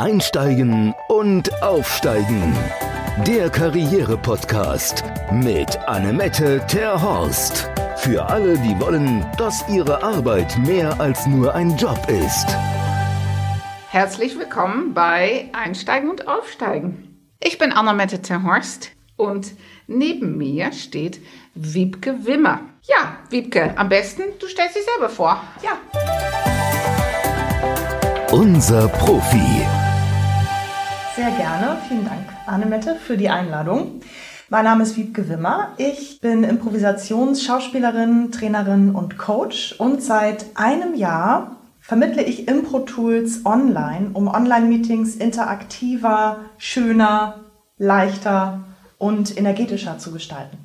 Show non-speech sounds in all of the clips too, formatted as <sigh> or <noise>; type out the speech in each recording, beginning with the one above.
Einsteigen und Aufsteigen. Der Karriere-Podcast mit Annemette Terhorst. Für alle, die wollen, dass ihre Arbeit mehr als nur ein Job ist. Herzlich willkommen bei Einsteigen und Aufsteigen. Ich bin Annemette Terhorst und neben mir steht Wiebke Wimmer. Ja, Wiebke, am besten du stellst dich selber vor. Ja. Unser Profi. Sehr gerne. Vielen Dank, Annemette, für die Einladung. Mein Name ist Wiebke Wimmer. Ich bin Improvisationsschauspielerin, Trainerin und Coach und seit einem Jahr vermittle ich Impro-Tools online, um Online-Meetings interaktiver, schöner, leichter und energetischer zu gestalten.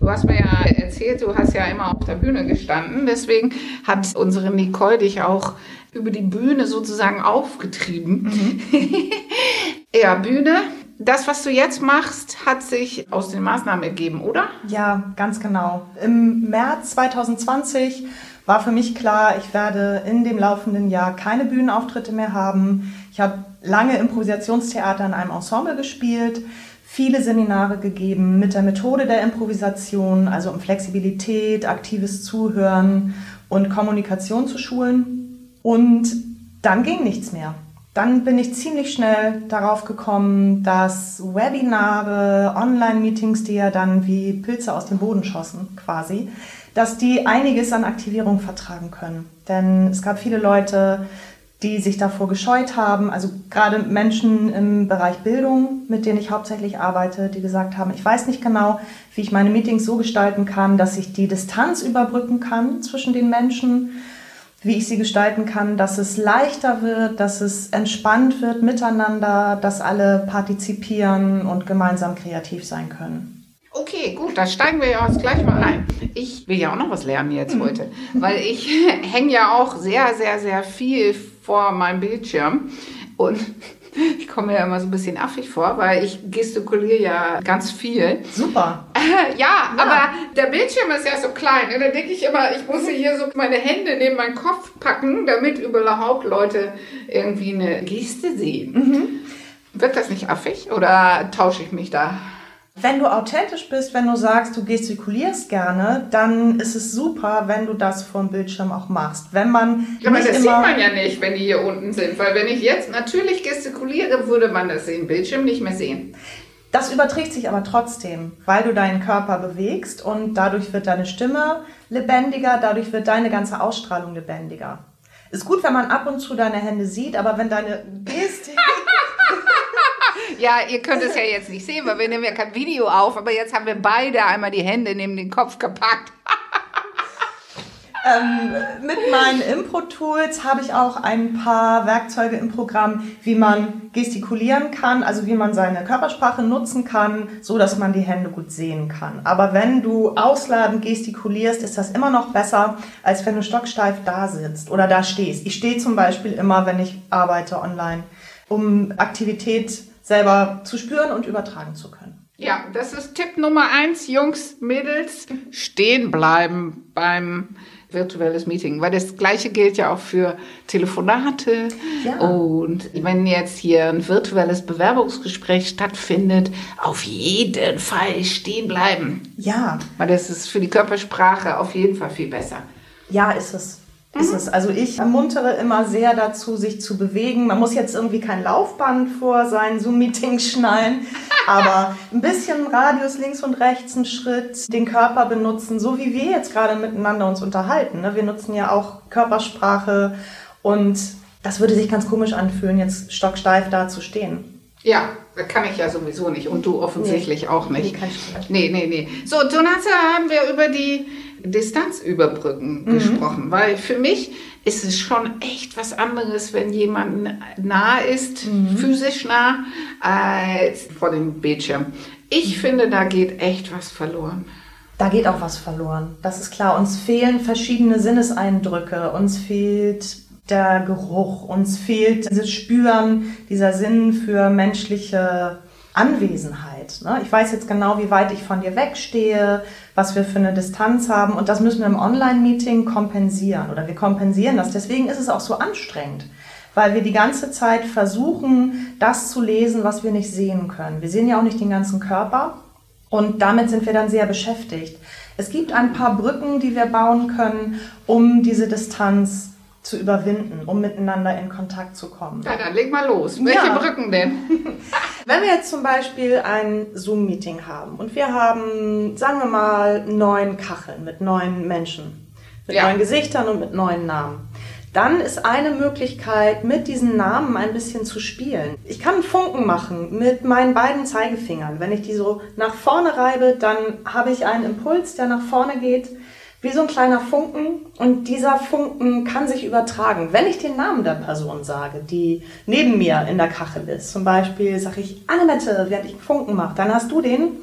Du hast mir ja erzählt, du hast ja immer auf der Bühne gestanden. Deswegen hat unsere Nicole dich auch über die Bühne sozusagen aufgetrieben. Mhm. <laughs> ja, Bühne. Das, was du jetzt machst, hat sich aus den Maßnahmen ergeben, oder? Ja, ganz genau. Im März 2020 war für mich klar, ich werde in dem laufenden Jahr keine Bühnenauftritte mehr haben. Ich habe lange Improvisationstheater in einem Ensemble gespielt viele Seminare gegeben mit der Methode der Improvisation, also um Flexibilität, aktives Zuhören und Kommunikation zu schulen. Und dann ging nichts mehr. Dann bin ich ziemlich schnell darauf gekommen, dass Webinare, Online-Meetings, die ja dann wie Pilze aus dem Boden schossen quasi, dass die einiges an Aktivierung vertragen können. Denn es gab viele Leute, die sich davor gescheut haben. Also gerade Menschen im Bereich Bildung, mit denen ich hauptsächlich arbeite, die gesagt haben, ich weiß nicht genau, wie ich meine Meetings so gestalten kann, dass ich die Distanz überbrücken kann zwischen den Menschen, wie ich sie gestalten kann, dass es leichter wird, dass es entspannt wird miteinander, dass alle partizipieren und gemeinsam kreativ sein können. Okay, gut, da steigen wir ja jetzt gleich mal ein. Ich will ja auch noch was lernen jetzt mhm. heute, weil ich <laughs> hänge ja auch sehr, sehr, sehr viel vor meinem Bildschirm und ich komme ja immer so ein bisschen affig vor, weil ich gestikuliere ja ganz viel. Super. <laughs> ja, ja, aber der Bildschirm ist ja so klein. Und da denke ich immer, ich muss hier so meine Hände neben meinen Kopf packen, damit überhaupt Leute irgendwie eine Geste sehen. Mhm. Wird das nicht affig oder tausche ich mich da? Wenn du authentisch bist, wenn du sagst, du gestikulierst gerne, dann ist es super, wenn du das vom Bildschirm auch machst. Wenn man ja, aber das sieht man ja nicht, wenn die hier unten sind, weil wenn ich jetzt natürlich gestikuliere, würde man das im Bildschirm nicht mehr sehen. Das überträgt sich aber trotzdem, weil du deinen Körper bewegst und dadurch wird deine Stimme lebendiger, dadurch wird deine ganze Ausstrahlung lebendiger. Ist gut, wenn man ab und zu deine Hände sieht, aber wenn deine <laughs> Gestik ja, ihr könnt es ja jetzt nicht sehen, weil wir nehmen ja kein Video auf, aber jetzt haben wir beide einmal die Hände neben den Kopf gepackt. Ähm, mit meinen Impro-Tools habe ich auch ein paar Werkzeuge im Programm, wie man gestikulieren kann, also wie man seine Körpersprache nutzen kann, so dass man die Hände gut sehen kann. Aber wenn du ausladend gestikulierst, ist das immer noch besser, als wenn du stocksteif da sitzt oder da stehst. Ich stehe zum Beispiel immer, wenn ich arbeite online, um Aktivität selber zu spüren und übertragen zu können. Ja, das ist Tipp Nummer eins, Jungs, Mädels, stehen bleiben beim virtuelles Meeting, weil das gleiche gilt ja auch für Telefonate. Ja. Und wenn jetzt hier ein virtuelles Bewerbungsgespräch stattfindet, auf jeden Fall stehen bleiben. Ja. Weil das ist für die Körpersprache auf jeden Fall viel besser. Ja, ist es ist es. Also ich ermuntere immer sehr dazu, sich zu bewegen. Man muss jetzt irgendwie kein Laufband vor seinen Zoom-Meeting schnallen, <laughs> aber ein bisschen Radius links und rechts, einen Schritt, den Körper benutzen, so wie wir jetzt gerade miteinander uns unterhalten. Ne? Wir nutzen ja auch Körpersprache und das würde sich ganz komisch anfühlen, jetzt stocksteif da zu stehen. Ja, kann ich ja sowieso nicht und du offensichtlich nee. auch nicht. Nee, nee, nee. So, Donata haben wir über die Distanz überbrücken mhm. gesprochen, weil für mich ist es schon echt was anderes, wenn jemand nah ist, mhm. physisch nah, als vor dem Bildschirm. Ich mhm. finde, da geht echt was verloren. Da geht auch was verloren. Das ist klar. Uns fehlen verschiedene Sinneseindrücke. Uns fehlt der Geruch. Uns fehlt dieses Spüren, dieser Sinn für menschliche Anwesenheit. Ne? Ich weiß jetzt genau, wie weit ich von dir wegstehe, was wir für eine Distanz haben und das müssen wir im Online-Meeting kompensieren oder wir kompensieren das. Deswegen ist es auch so anstrengend. weil wir die ganze Zeit versuchen, das zu lesen, was wir nicht sehen können. Wir sehen ja auch nicht den ganzen Körper und damit sind wir dann sehr beschäftigt. Es gibt ein paar Brücken, die wir bauen können, um diese Distanz zu überwinden, um miteinander in Kontakt zu kommen. Ja, dann leg mal los. Welche ja. Brücken denn? <laughs> Wenn wir jetzt zum Beispiel ein Zoom-Meeting haben und wir haben, sagen wir mal, neun Kacheln mit neun Menschen, mit ja. neun Gesichtern und mit neun Namen. Dann ist eine Möglichkeit, mit diesen Namen ein bisschen zu spielen. Ich kann einen Funken machen mit meinen beiden Zeigefingern. Wenn ich die so nach vorne reibe, dann habe ich einen Impuls, der nach vorne geht wie so ein kleiner Funken und dieser Funken kann sich übertragen. Wenn ich den Namen der Person sage, die neben mir in der Kachel ist, zum Beispiel sage ich Annemette, während ich einen Funken mache, dann hast du den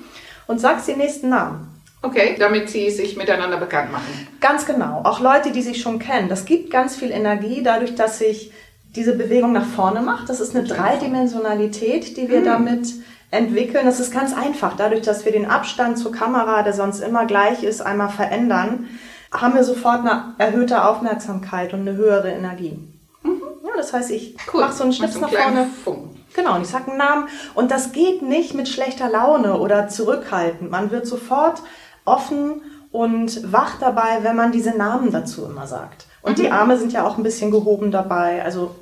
und sagst den nächsten Namen. Okay, damit sie sich miteinander bekannt machen. Ganz genau. Auch Leute, die sich schon kennen. Das gibt ganz viel Energie dadurch, dass sich diese Bewegung nach vorne macht. Das ist eine Dreidimensionalität, die wir mhm. damit entwickeln. Das ist ganz einfach. Dadurch, dass wir den Abstand zur Kamera, der sonst immer gleich ist, einmal verändern, haben wir sofort eine erhöhte Aufmerksamkeit und eine höhere Energie. Mhm. Ja, das heißt, ich cool. mache so einen Schnips nach vorne. Funken. Genau, und ich sage einen Namen. Und das geht nicht mit schlechter Laune oder zurückhaltend. Man wird sofort offen und wach dabei, wenn man diese Namen dazu immer sagt. Und mhm. die Arme sind ja auch ein bisschen gehoben dabei. Also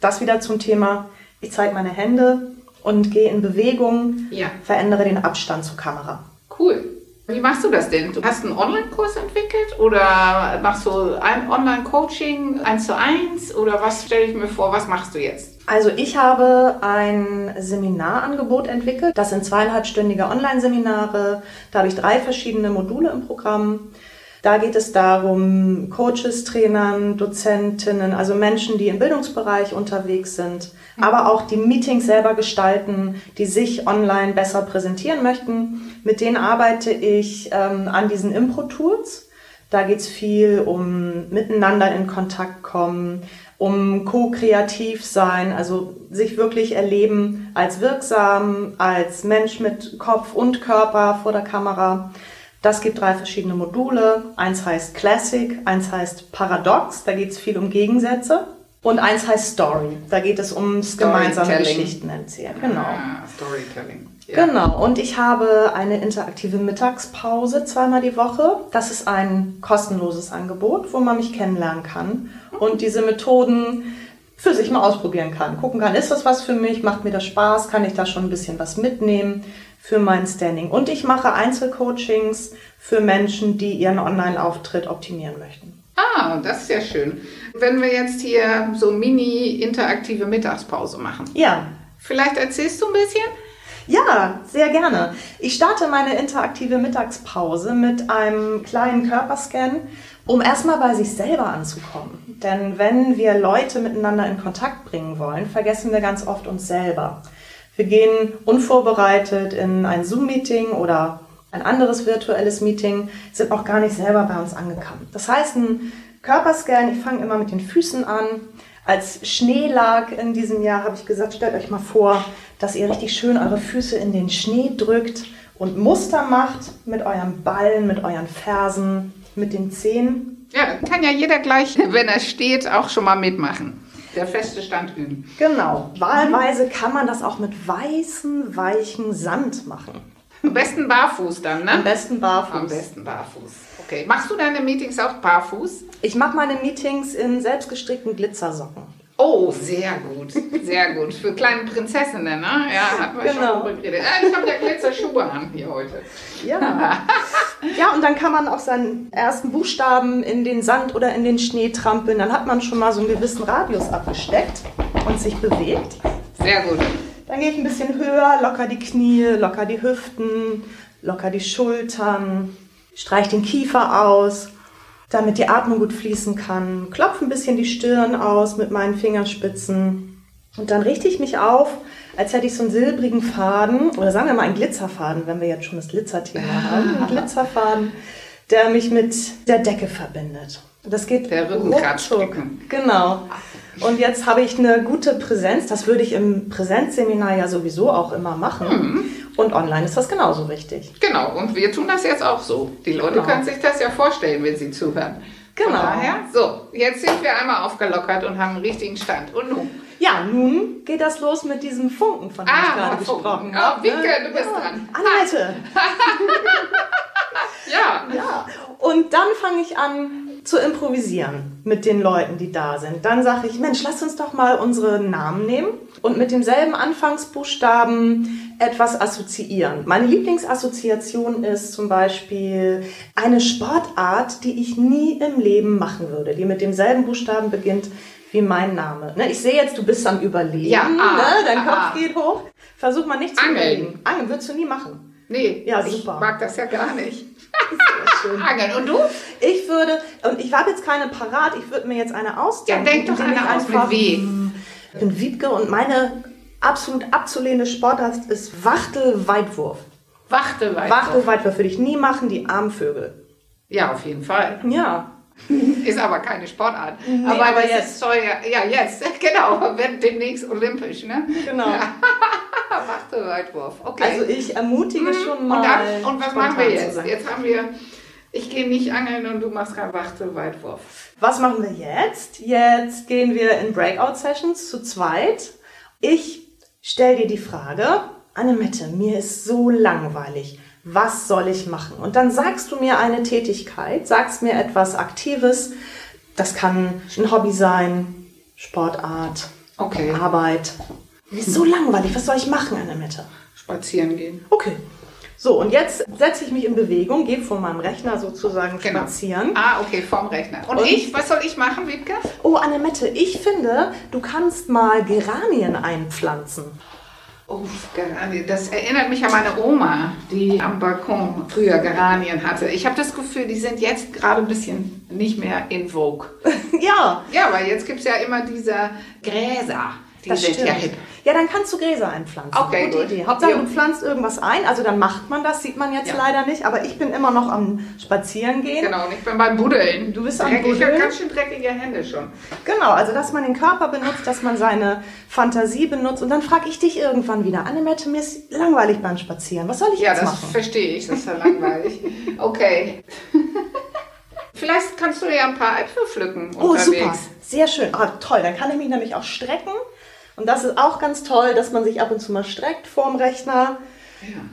das wieder zum Thema, ich zeige meine Hände, und gehe in Bewegung, ja. verändere den Abstand zur Kamera. Cool. Wie machst du das denn? Du hast einen Online-Kurs entwickelt oder machst du ein Online-Coaching eins zu eins oder was stelle ich mir vor? Was machst du jetzt? Also ich habe ein Seminarangebot entwickelt. Das sind zweieinhalbstündige Online-Seminare. Da habe ich drei verschiedene Module im Programm. Da geht es darum, Coaches, Trainern, Dozentinnen, also Menschen, die im Bildungsbereich unterwegs sind, aber auch die Meetings selber gestalten, die sich online besser präsentieren möchten. Mit denen arbeite ich ähm, an diesen Impro-Tools. Da geht es viel um miteinander in Kontakt kommen, um co-kreativ sein, also sich wirklich erleben als wirksam, als Mensch mit Kopf und Körper vor der Kamera. Das gibt drei verschiedene Module. Eins heißt Classic, eins heißt Paradox, da geht es viel um Gegensätze. Und eins heißt Story, da geht es ums gemeinsame Geschichten erzählen. Genau. Ah, Storytelling. Ja. Genau, und ich habe eine interaktive Mittagspause zweimal die Woche. Das ist ein kostenloses Angebot, wo man mich kennenlernen kann und diese Methoden für sich mal ausprobieren kann. Gucken kann, ist das was für mich, macht mir das Spaß, kann ich da schon ein bisschen was mitnehmen für mein Standing. Und ich mache Einzelcoachings für Menschen, die ihren Online-Auftritt optimieren möchten. Ah, das ist ja schön. Wenn wir jetzt hier so mini-interaktive Mittagspause machen. Ja. Vielleicht erzählst du ein bisschen? Ja, sehr gerne. Ich starte meine interaktive Mittagspause mit einem kleinen Körperscan, um erstmal bei sich selber anzukommen. Denn wenn wir Leute miteinander in Kontakt bringen wollen, vergessen wir ganz oft uns selber. Wir gehen unvorbereitet in ein Zoom-Meeting oder ein anderes virtuelles Meeting, sind auch gar nicht selber bei uns angekommen. Das heißt, ein Körperscan, ich fange immer mit den Füßen an. Als Schnee lag in diesem Jahr, habe ich gesagt, stellt euch mal vor, dass ihr richtig schön eure Füße in den Schnee drückt und Muster macht mit euren Ballen, mit euren Fersen, mit den Zehen. Ja, kann ja jeder gleich, wenn er steht, auch schon mal mitmachen der feste Stand üben. Genau. Wahlweise kann man das auch mit weißem, weichen Sand machen. Am besten barfuß dann, ne? Am besten barfuß. Am besten barfuß. Okay. Machst du deine Meetings auch barfuß? Ich mache meine Meetings in selbstgestrickten Glitzersocken. Oh, sehr gut, sehr gut. Für kleine Prinzessinnen, ne? Ja, hatten wir genau. schon drüber geredet. Ich habe ja Glitzerschuhe an hier heute. Ja. ja, und dann kann man auch seinen ersten Buchstaben in den Sand oder in den Schnee trampeln. Dann hat man schon mal so einen gewissen Radius abgesteckt und sich bewegt. Sehr gut. Dann gehe ich ein bisschen höher, locker die Knie, locker die Hüften, locker die Schultern, streich den Kiefer aus damit die Atmung gut fließen kann. Klopfe ein bisschen die Stirn aus mit meinen Fingerspitzen und dann richte ich mich auf, als hätte ich so einen silbrigen Faden oder sagen wir mal einen Glitzerfaden, wenn wir jetzt schon das Glitzerthema haben, einen Glitzerfaden, der mich mit der Decke verbindet. Das geht der ruckzuck. Genau. Und jetzt habe ich eine gute Präsenz. Das würde ich im Präsenzseminar ja sowieso auch immer machen. Mhm. Und online ist das genauso wichtig. Genau. Und wir tun das jetzt auch so. Die Leute genau. können sich das ja vorstellen, wenn sie zuhören. Von Genau. daher, so, jetzt sind wir einmal aufgelockert und haben einen richtigen Stand. Und nun? Ja, nun geht das los mit diesem Funken, von dem ich Ah, gerade Funken. gesprochen Ah, habe. Wiebke, du bist dran. Annette. <laughs> Ja. Ja. Und dann fange ich an zu improvisieren mit den Leuten, die da sind. Dann sage ich, Mensch, lass uns doch mal unsere Namen nehmen und mit demselben Anfangsbuchstaben etwas assoziieren. Meine Lieblingsassoziation ist zum Beispiel eine Sportart, die ich nie im Leben machen würde, die mit demselben Buchstaben beginnt wie mein Name. Ne, ich sehe jetzt, du bist am Überlegen. Ja, ah, ne? Dein ah, Kopf ah. geht hoch. Versuch mal nicht zu Angeln. überlegen. Angeln würdest du nie machen. Nee, Ja, ich super. mag das ja gar nicht. <laughs> Angeln. Und du? Ich würde, und ich habe jetzt keine parat, ich würde mir jetzt eine ausdenken. Ja, denk doch eine aus mit einfach- W. Ich bin Wiebke und meine absolut abzulehnende Sportart ist Wachtel-Weitwurf. Wachte weiter. Wachtel-Weitwurf würde ich nie machen, die armen Vögel. Ja, auf jeden Fall. Ja. <laughs> Ist aber keine Sportart. aber aber das jetzt. Ist soll ja, ja, jetzt. <laughs> Genau. Wird demnächst olympisch, ne? Genau. Wachte <laughs> Weitwurf. Okay. Also ich ermutige schon mal. und, dann, und was machen wir jetzt? Jetzt haben wir, ich gehe nicht angeln und du machst kein Wachte Weitwurf. Was machen wir jetzt? Jetzt gehen wir in Breakout-Sessions zu zweit. Ich stelle dir die Frage, Annemette, mir ist so langweilig. Was soll ich machen? Und dann sagst du mir eine Tätigkeit, sagst mir etwas Aktives. Das kann ein Hobby sein, Sportart, Okay. Arbeit. Ist so langweilig. Was soll ich machen, Annemette? Spazieren gehen. Okay. So, und jetzt setze ich mich in Bewegung, gehe vor meinem Rechner sozusagen Genau. spazieren. Ah, okay, vorm Rechner. Und, Und- ich, was soll ich machen, Wiebke? Oh, Annemette, ich finde, du kannst mal Geranien einpflanzen. Oh, Geranien. Das erinnert mich an meine Oma, die am Balkon früher Geranien hatte. Ich habe das Gefühl, die sind jetzt gerade ein bisschen nicht mehr in Vogue. <laughs> ja, Ja, weil jetzt gibt es ja immer diese Gräser. Die das sind stimmt. ja hip. Ja, dann kannst du Gräser einpflanzen. Okay, Gute gut. Idee. Hauptsache, Ja. du pflanzt irgendwas ein. Also dann macht man das, sieht man jetzt Ja. leider nicht. Aber ich bin immer noch am Spazierengehen. Genau, und ich bin beim Buddeln. Du bist am Dreckig, Ich habe Buddeln? ganz schön dreckige Hände schon. Genau, also dass man den Körper benutzt, dass man seine Fantasie benutzt. Und dann frage ich dich irgendwann wieder, Annemette, mir ist langweilig beim Spazieren. Was soll ich Ja, jetzt das machen? verstehe ich. Das ist ja langweilig. <laughs> Okay. Vielleicht kannst du ja ein paar Äpfel pflücken Oh, unterwegs. super. Sehr schön. Ah, toll. Dann kann ich mich nämlich auch strecken. Und das ist auch ganz toll, dass man sich ab und zu mal streckt vorm Rechner.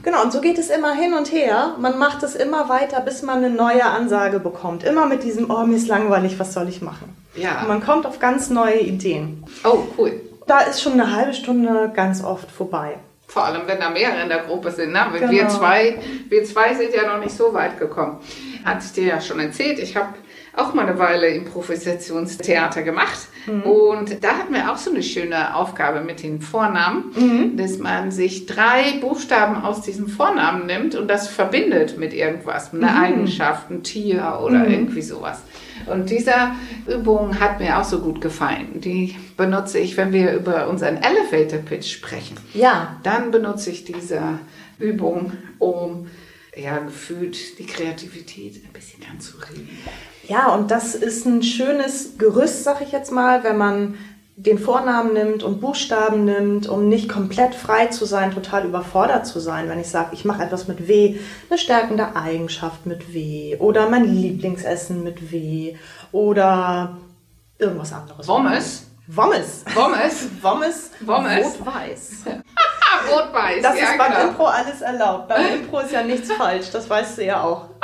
Genau, und so geht es immer hin und her. Man macht es immer weiter, bis man eine neue Ansage bekommt. Immer mit diesem, oh, mir ist langweilig, was soll ich machen? Ja. Und man kommt auf ganz neue Ideen. Oh, cool. Da ist schon eine halbe Stunde ganz oft vorbei. Vor allem, wenn da mehrere in der Gruppe sind. Ne? Wir, Genau. zwei, wir zwei sind ja noch nicht so weit gekommen. Hatte ich dir ja schon erzählt. Ich habe auch mal eine Weile Improvisationstheater gemacht. Mhm. Und da hatten wir auch so eine schöne Aufgabe mit den Vornamen, Mhm. dass man sich drei Buchstaben aus diesem Vornamen nimmt und das verbindet mit irgendwas, eine Mhm. Eigenschaft, ein Tier oder irgendwie sowas. Und diese Übung hat mir auch so gut gefallen. Die benutze ich, wenn wir über unseren Elevator Pitch sprechen. Ja, Dann benutze ich diese Übung, um ja, gefühlt die Kreativität ein bisschen anzuregen. Ja, und das ist ein schönes Gerüst, sag ich jetzt mal, wenn man den Vornamen nimmt und Buchstaben nimmt, um nicht komplett frei zu sein, total überfordert zu sein. Wenn ich sage, ich mache etwas mit W, eine stärkende Eigenschaft mit W oder mein Lieblingsessen mit W oder irgendwas anderes. Wommes? Wommes. Wommes? <laughs> Wommes. Wommes. Rot-Weiß. Ah, Rot-Weiß. Das ja, ist beim genau. Impro alles erlaubt. Beim <laughs> Impro ist ja nichts falsch, das weißt du ja auch. <laughs>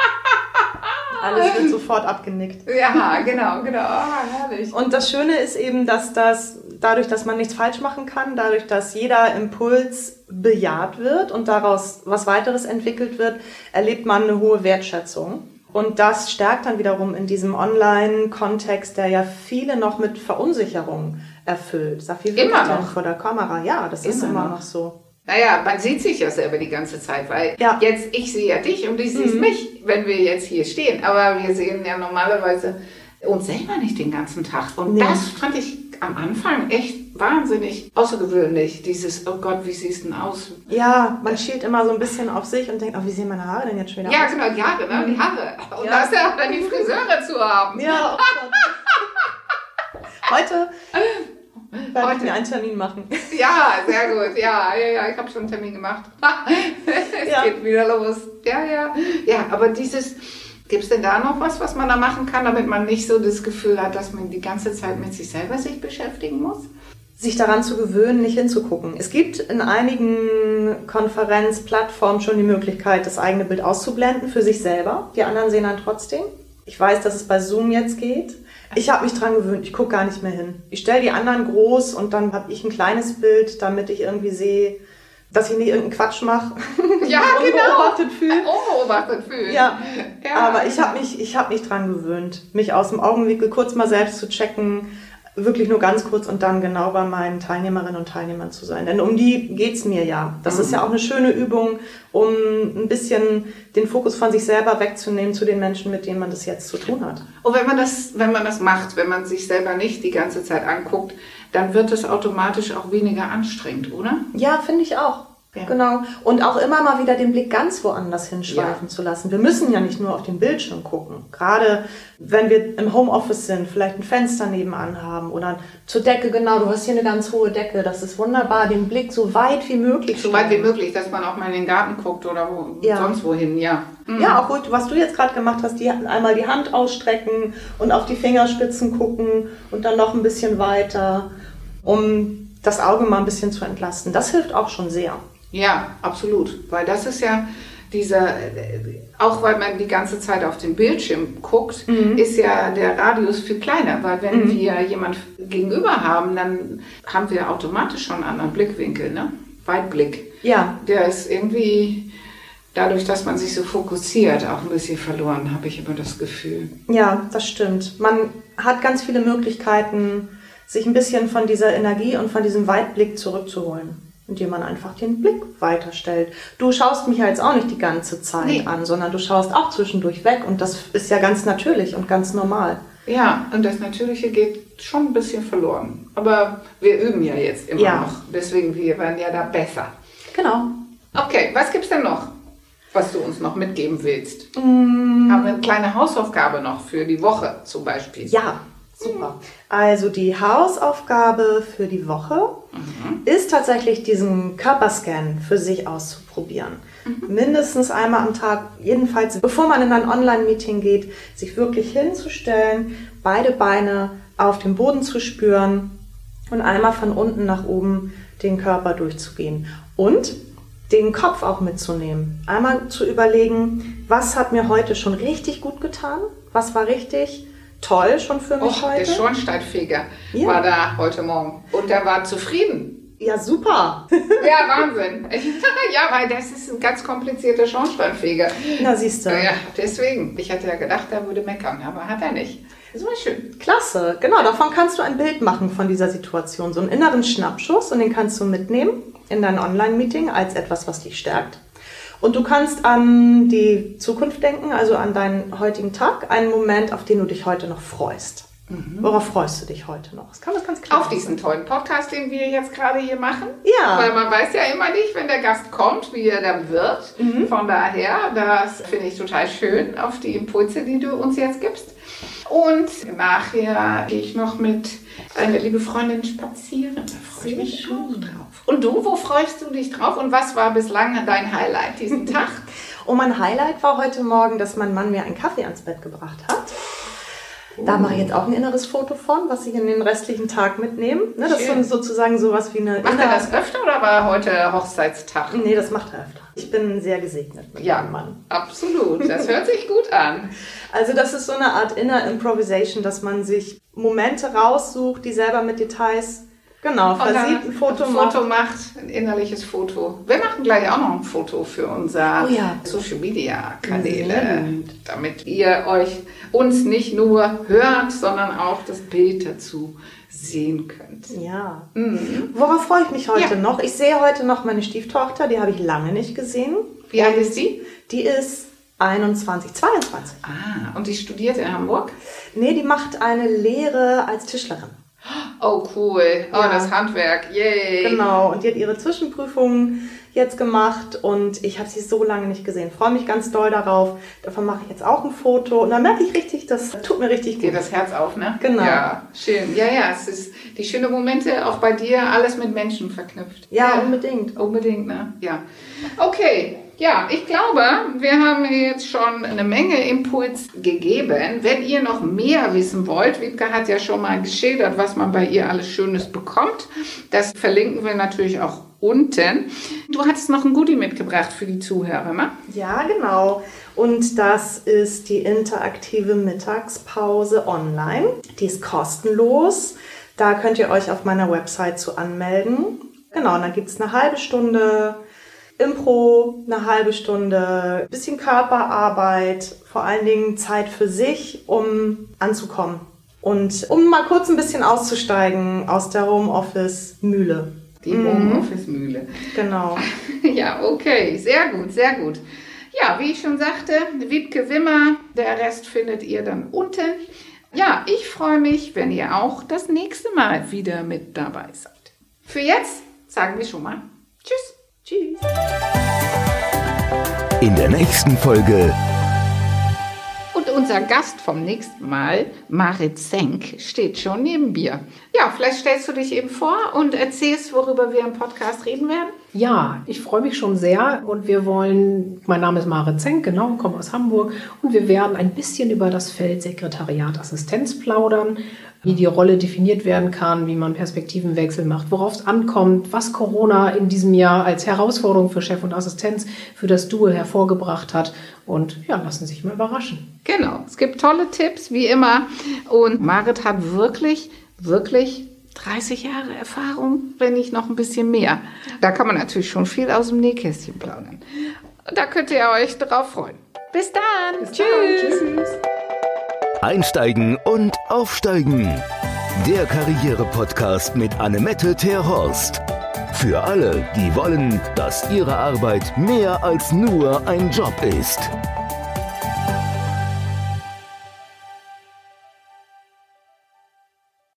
Alles wird sofort abgenickt. Ja, genau, genau. Ah, herrlich. Und das Schöne ist eben, dass das dadurch, dass man nichts falsch machen kann, dadurch, dass jeder Impuls bejaht wird und daraus was weiteres entwickelt wird, erlebt man eine hohe Wertschätzung. Und das stärkt dann wiederum in diesem Online-Kontext, der ja viele noch mit Verunsicherung erfüllt. Sag, wie Immer noch. vor der Kamera? Ja, das ist Immer immer noch. noch so. Naja, man sieht sich ja selber die ganze Zeit, weil Ja. jetzt, ich sehe ja dich und du siehst mich, wenn wir jetzt hier stehen. Aber wir sehen ja normalerweise uns selber nicht den ganzen Tag. Und Nee. das fand ich am Anfang echt wahnsinnig außergewöhnlich. Dieses, oh Gott, wie siehst du denn aus? Ja, man schielt immer so ein bisschen auf sich und denkt, oh, wie sehen meine Haare denn jetzt schon wieder Ja, aus? genau, die Haare, ne? die Haare. Und Ja. da ist ja auch dann die Friseure zu haben. Ja, oh. <laughs> Heute werde ich mir einen Termin machen. <laughs> Ja, sehr gut. Ja, ja, ja, ich habe schon einen Termin gemacht. <laughs> es Ja. geht wieder los. Ja, ja. Ja, aber dieses Gibt es denn da noch was, was man da machen kann, damit man nicht so das Gefühl hat, dass man die ganze Zeit mit sich selber sich beschäftigen muss? sich daran zu gewöhnen, nicht hinzugucken. Es gibt in einigen Konferenzplattformen schon die Möglichkeit, das eigene Bild auszublenden für sich selber. Die anderen sehen dann trotzdem. Ich weiß, dass es bei Zoom jetzt geht. Ich habe mich daran gewöhnt, ich gucke gar nicht mehr hin. Ich stelle die anderen groß und dann habe ich ein kleines Bild, damit ich irgendwie sehe, dass ich nicht irgendeinen Quatsch mache. <laughs> Ja, <laughs> genau. Fühl. Unbeobachtet fühlen. Ja. ja. Aber ich habe mich, ich hab mich dran gewöhnt, mich aus dem Augenwinkel kurz mal selbst zu checken, wirklich nur ganz kurz und dann genau bei meinen Teilnehmerinnen und Teilnehmern zu sein. Denn um die geht's mir ja. Das mhm. ist ja auch eine schöne Übung, um ein bisschen den Fokus von sich selber wegzunehmen zu den Menschen, mit denen man das jetzt zu tun hat. Und wenn man das, wenn man das macht, wenn man sich selber nicht die ganze Zeit anguckt, dann wird es automatisch auch weniger anstrengend, oder? Ja, finde ich auch. Ja. Genau. Und auch immer mal wieder den Blick ganz woanders hinschweifen ja. zu lassen. Wir müssen ja nicht nur auf den Bildschirm gucken. Gerade wenn wir im Homeoffice sind, vielleicht ein Fenster nebenan haben oder zur Decke, genau, du hast hier eine ganz hohe Decke. Das ist wunderbar, den Blick so weit wie möglich. So weit wie möglich, dass man auch mal in den Garten guckt oder wo, ja. sonst wohin, ja. Mhm. Ja, auch gut, was du jetzt gerade gemacht hast, die einmal die Hand ausstrecken und auf die Fingerspitzen gucken und dann noch ein bisschen weiter, um das Auge mal ein bisschen zu entlasten. Das hilft auch schon sehr. Ja, absolut. Weil das ist ja dieser, auch weil man die ganze Zeit auf den Bildschirm guckt, mhm. ist ja der Radius viel kleiner. Weil wenn mhm. wir jemand gegenüber haben, dann haben wir automatisch schon einen anderen Blickwinkel, ne? Weitblick. Ja. Der ist irgendwie dadurch, dass man sich so fokussiert, auch ein bisschen verloren, habe ich immer das Gefühl. Ja, das stimmt. Man hat ganz viele Möglichkeiten, sich ein bisschen von dieser Energie und von diesem Weitblick zurückzuholen indem man einfach den Blick weiterstellt. Du schaust mich ja jetzt auch nicht die ganze Zeit nee. an, sondern du schaust auch zwischendurch weg und das ist ja ganz natürlich und ganz normal. Ja, und das Natürliche geht schon ein bisschen verloren. Aber wir üben ja jetzt immer ja. noch. Deswegen, wir werden ja da besser. Genau. Okay, was gibt's denn noch, was du uns noch mitgeben willst? Mm. Haben wir eine kleine Hausaufgabe noch für die Woche zum Beispiel? Ja, Super. Also die Hausaufgabe für die Woche mhm. ist tatsächlich diesen Körperscan für sich auszuprobieren. Mhm. Mindestens einmal am Tag, jedenfalls bevor man in ein Online-Meeting geht, sich wirklich hinzustellen, beide Beine auf dem Boden zu spüren und einmal von unten nach oben den Körper durchzugehen. Und den Kopf auch mitzunehmen. Einmal zu überlegen, was hat mir heute schon richtig gut getan? Was war richtig? Toll schon für mich Och, heute. Der Schornsteinfeger ja. war da heute Morgen und der war zufrieden. Ja, super. <laughs> Ja, Wahnsinn. <laughs> ja, weil das ist ein ganz komplizierter Schornsteinfeger. Na, siehst du. Ja, deswegen. Ich hatte ja gedacht, er würde meckern, aber hat er nicht. Das war schön. Klasse. Genau, davon kannst du ein Bild machen von dieser Situation. So einen inneren Schnappschuss und den kannst du mitnehmen in dein Online-Meeting als etwas, was dich stärkt. Und du kannst an die Zukunft denken, also an deinen heutigen Tag, einen Moment, auf den du dich heute noch freust. Mhm. Worauf freust du dich heute noch? Das kann das ganz klar Auf diesen tollen Podcast, den wir jetzt gerade hier machen. Ja. Weil man weiß ja immer nicht, wenn der Gast kommt, wie er dann wird. Mhm. Von daher, das finde ich total schön, auf die Impulse, die du uns jetzt gibst. Und nachher gehe ich noch mit einer liebe Freundin spazieren. Da freue ich mich schon drauf. Und du, wo freust du dich drauf? Und was war bislang dein Highlight diesen <laughs> Tag? oh, mein Highlight war heute Morgen, dass mein Mann mir einen Kaffee ans Bett gebracht hat. Da mache ich jetzt auch ein inneres Foto von, was ich in den restlichen Tag mitnehme. Ne, das Schön. ist sozusagen sowas wie eine. Macht er das öfter oder war heute Hochzeitstag? Nee, das macht er öfter. Ich bin sehr gesegnet mit ja, meinem Mann. Absolut, das hört <laughs> sich gut an. Also das ist so eine Art Inner Improvisation, dass man sich Momente raussucht, die selber mit Details Genau, versieht ein Foto, ein Foto macht. ein innerliches Foto. Wir machen gleich auch noch ein Foto für unser oh ja. Social Media Kanäle, damit ihr euch uns nicht nur hört, sondern auch das Bild dazu sehen könnt. Ja. Mhm. Worauf freue ich mich heute ja. noch? Ich sehe heute noch meine Stieftochter, die habe ich lange nicht gesehen. Wie alt ist die? Die ist 21, 22. Ah, und die studiert in Hamburg? Nee, die macht eine Lehre als Tischlerin. Oh, cool. Oh, ja. das Handwerk. Yay. Genau. Und die hat ihre Zwischenprüfungen jetzt gemacht und ich habe sie so lange nicht gesehen. Freue mich ganz doll darauf. Davon mache ich jetzt auch ein Foto und dann merke ich richtig, das tut mir richtig gut. Geht das Herz auf, ne? Genau. Ja, schön. Ja, ja, es ist die schönen Momente auch bei dir, alles mit Menschen verknüpft. Ja, ja. unbedingt. Unbedingt, ne? Ja. Okay. Ja, ich glaube, wir haben jetzt schon eine Menge Impuls gegeben. Wenn ihr noch mehr wissen wollt, Wiebke hat ja schon mal geschildert, was man bei ihr alles Schönes bekommt. Das verlinken wir natürlich auch unten. Du hattest noch ein Goodie mitgebracht für die Zuhörer, ne? Ja, genau. Und das ist die interaktive Mittagspause online. Die ist kostenlos. Da könnt ihr euch auf meiner Website zu anmelden. Genau, und dann gibt es eine halbe Stunde Impro, eine halbe Stunde, bisschen Körperarbeit, vor allen Dingen Zeit für sich, um anzukommen. Und um mal kurz ein bisschen auszusteigen aus der Homeoffice-Mühle. Die mhm. Homeoffice-Mühle. Genau. <laughs> ja, okay, sehr gut, sehr gut. Ja, wie ich schon sagte, Wiebke Wimmer, der Rest findet ihr dann unten. Ja, ich freue mich, wenn ihr auch das nächste Mal wieder mit dabei seid. Für jetzt sagen wir schon mal Tschüss. In der nächsten Folge und unser Gast vom nächsten Mal, Marit Senk, steht schon neben mir. Ja, vielleicht stellst du dich eben vor und erzählst, worüber wir im Podcast reden werden. Ja, ich freue mich schon sehr und wir wollen, mein Name ist Marit Zenk, genau, komme aus Hamburg und wir werden ein bisschen über das Feld Sekretariat Assistenz plaudern, wie die Rolle definiert werden kann, wie man Perspektivenwechsel macht, worauf es ankommt, was Corona in diesem Jahr als Herausforderung für Chef und Assistenz für das Duo hervorgebracht hat und ja, lassen sich mal überraschen. Genau, es gibt tolle Tipps, wie immer und Marit hat wirklich, wirklich 30 Jahre Erfahrung, wenn nicht noch ein bisschen mehr. Da kann man natürlich schon viel aus dem Nähkästchen plaudern. Da könnt ihr euch drauf freuen. Bis dann. Bis Tschüss. Dann. Tschüss. Einsteigen und aufsteigen. Der Karriere-Podcast mit Annemette Terhorst. Für alle, die wollen, dass ihre Arbeit mehr als nur ein Job ist.